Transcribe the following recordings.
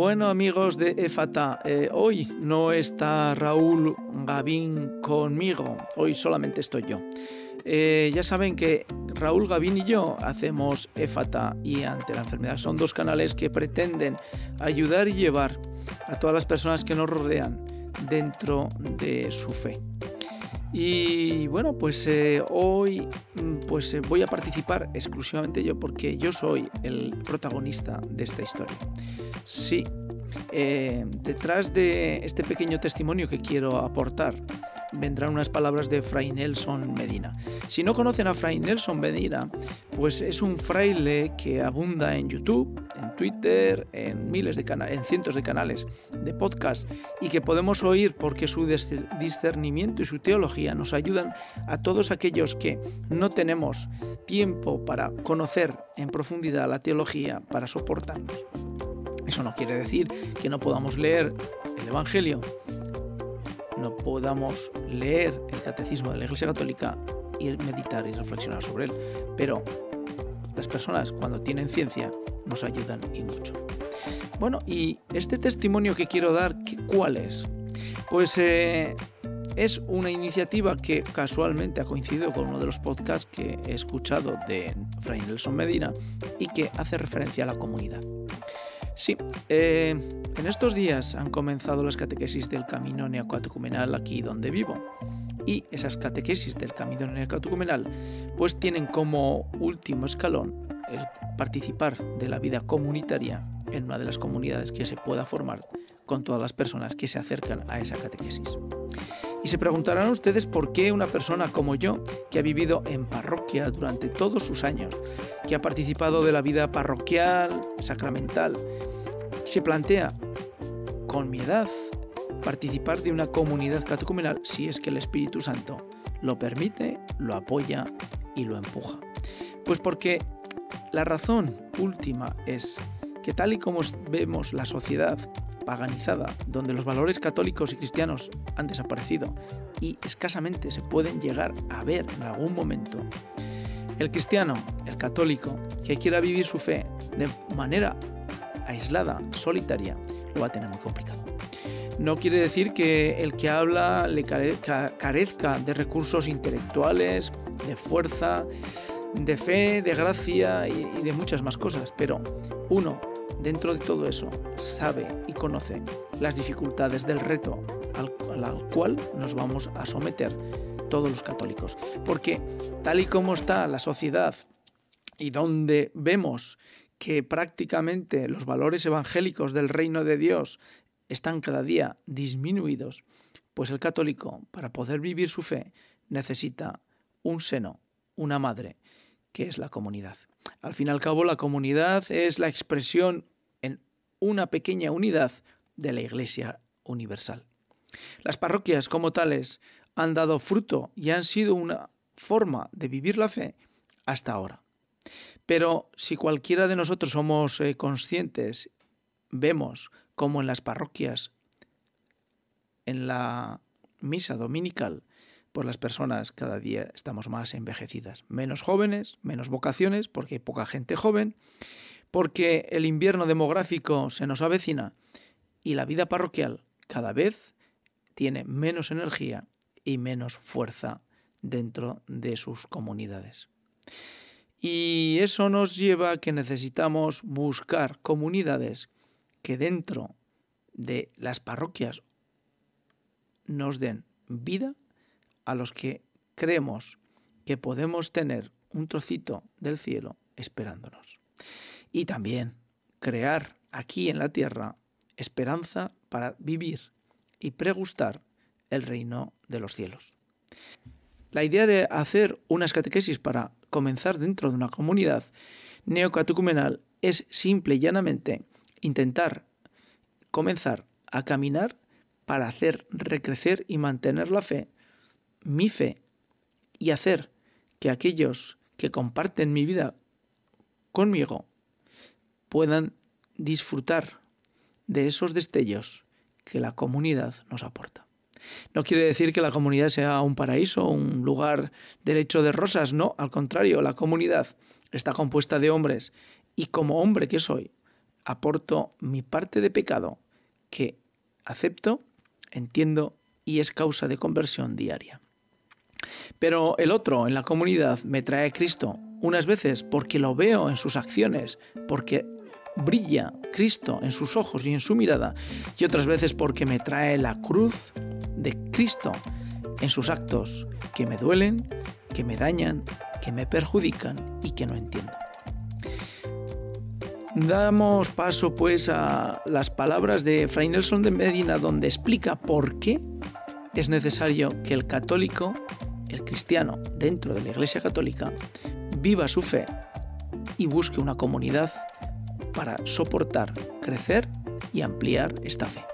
Bueno amigos de EFATA, eh, hoy no está Raúl Gavín conmigo, hoy solamente estoy yo. Eh, ya saben que Raúl Gavín y yo hacemos EFATA y ante la enfermedad. Son dos canales que pretenden ayudar y llevar a todas las personas que nos rodean dentro de su fe. Y bueno, pues eh, hoy mm, pues eh, voy a participar exclusivamente yo porque yo soy el protagonista de esta historia. Sí, detrás de este pequeño testimonio que quiero aportar vendrán unas palabras de Fray Nelson Medina. Si no conocen a Fray Nelson Medina, pues es un fraile que abunda en YouTube, en Twitter, en miles de canales, en cientos de canales de podcast y que podemos oír porque su discernimiento y su teología nos ayudan a todos aquellos que no tenemos tiempo para conocer en profundidad la teología para soportarnos. Eso no quiere decir que no podamos leer el Evangelio no podamos leer el catecismo de la Iglesia Católica y meditar y reflexionar sobre él. Pero las personas cuando tienen ciencia nos ayudan y mucho. Bueno, y este testimonio que quiero dar, ¿cuál es? Pues eh, es una iniciativa que casualmente ha coincidido con uno de los podcasts que he escuchado de Fray Nelson Medina y que hace referencia a la comunidad. Sí, eh, en estos días han comenzado las catequesis del camino neocatecumenal aquí donde vivo. Y esas catequesis del camino neocatecumenal pues tienen como último escalón el participar de la vida comunitaria en una de las comunidades que se pueda formar con todas las personas que se acercan a esa catequesis. Y se preguntarán ustedes por qué una persona como yo, que ha vivido en parroquia durante todos sus años, que ha participado de la vida parroquial, sacramental, se plantea con mi edad participar de una comunidad catecumenal si es que el Espíritu Santo lo permite, lo apoya y lo empuja. Pues porque la razón última es que tal y como vemos la sociedad paganizada, donde los valores católicos y cristianos han desaparecido y escasamente se pueden llegar a ver en algún momento, el cristiano, el católico, que quiera vivir su fe de manera aislada, solitaria, lo va a tener muy complicado. No quiere decir que el que habla le carezca de recursos intelectuales, de fuerza, de fe, de gracia y de muchas más cosas, pero uno dentro de todo eso, sabe y conoce las dificultades del reto al, cual nos vamos a someter todos los católicos. Porque tal y como está la sociedad y donde vemos que prácticamente los valores evangélicos del reino de Dios están cada día disminuidos, pues el católico, para poder vivir su fe, necesita un seno, una madre, que es la comunidad. Al fin y al cabo, la comunidad es la expresión en una pequeña unidad de la Iglesia universal. Las parroquias como tales han dado fruto y han sido una forma de vivir la fe hasta ahora. Pero si cualquiera de nosotros somos eh, conscientes, vemos cómo en las parroquias, en la misa dominical, pues las personas cada día estamos más envejecidas, menos jóvenes, menos vocaciones, porque hay poca gente joven, porque el invierno demográfico se nos avecina y la vida parroquial cada vez tiene menos energía y menos fuerza dentro de sus comunidades. Y eso nos lleva a que necesitamos buscar comunidades que dentro de las parroquias nos den vida a los que creemos que podemos tener un trocito del cielo esperándonos. Y también crear aquí en la tierra esperanza para vivir y pregustar el reino de los cielos. La idea de hacer unas catequesis para comenzar dentro de una comunidad neocatecumenal es simple y llanamente intentar comenzar a caminar para hacer recrecer y mantener la fe mi fe y hacer que aquellos que comparten mi vida conmigo puedan disfrutar de esos destellos que la comunidad nos aporta. No quiere decir que la comunidad sea un paraíso, un lugar de lecho de rosas, no, al contrario, la comunidad está compuesta de hombres y como hombre que soy, aporto mi parte de pecado que acepto, entiendo y es causa de conversión diaria. Pero el otro en la comunidad me trae Cristo unas veces porque lo veo en sus acciones, porque brilla Cristo en sus ojos y en su mirada, y otras veces porque me trae la cruz de Cristo en sus actos que me duelen, que me dañan, que me perjudican y que no entiendo. Damos paso pues a las palabras de Fray Nelson de Medina donde explica por qué es necesario que el católico, el cristiano dentro de la Iglesia Católica, viva su fe y busque una comunidad para soportar, crecer y ampliar esta fe.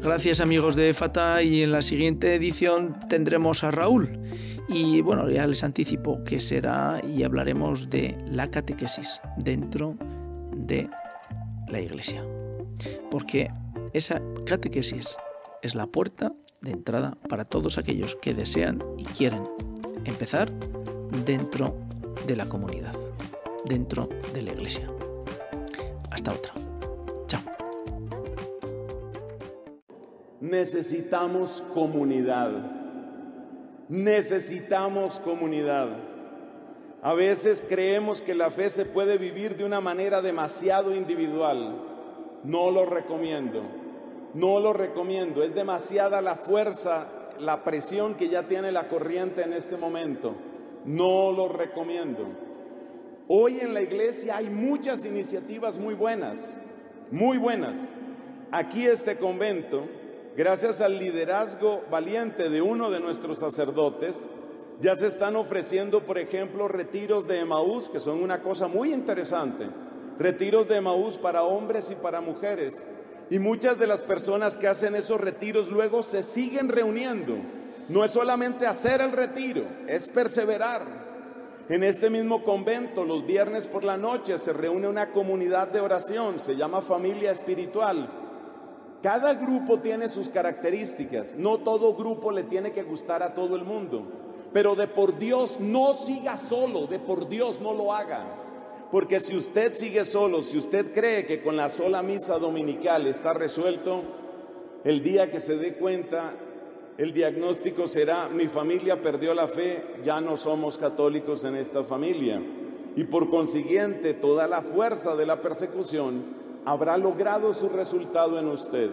Gracias amigos de Fata y en la siguiente edición tendremos a Raúl y bueno, ya les anticipo que será y hablaremos de la catequesis dentro de la iglesia. Porque esa catequesis es la puerta de entrada para todos aquellos que desean y quieren empezar dentro de la comunidad, dentro de la iglesia. Hasta otra. Chao. Necesitamos comunidad. Necesitamos comunidad. A veces creemos que la fe se puede vivir de una manera demasiado individual. No lo recomiendo. No lo recomiendo. Es demasiada la fuerza, la presión que ya tiene la corriente en este momento. No lo recomiendo. Hoy en la iglesia hay muchas iniciativas muy buenas, muy buenas. Aquí este convento, gracias al liderazgo valiente de uno de nuestros sacerdotes, ya se están ofreciendo, por ejemplo, retiros de Emaús, que son una cosa muy interesante. Retiros de Emaús para hombres y para mujeres. Y muchas de las personas que hacen esos retiros luego se siguen reuniendo. No es solamente hacer el retiro, es perseverar. En este mismo convento, los viernes por la noche, se reúne una comunidad de oración, se llama familia espiritual. Cada grupo tiene sus características, no todo grupo le tiene que gustar a todo el mundo, pero de por Dios no siga solo, de por Dios no lo haga. Porque si usted sigue solo, si usted cree que con la sola misa dominical está resuelto, el día que se dé cuenta el diagnóstico será, mi familia perdió la fe, ya no somos católicos en esta familia. Y por consiguiente, toda la fuerza de la persecución habrá logrado su resultado en usted.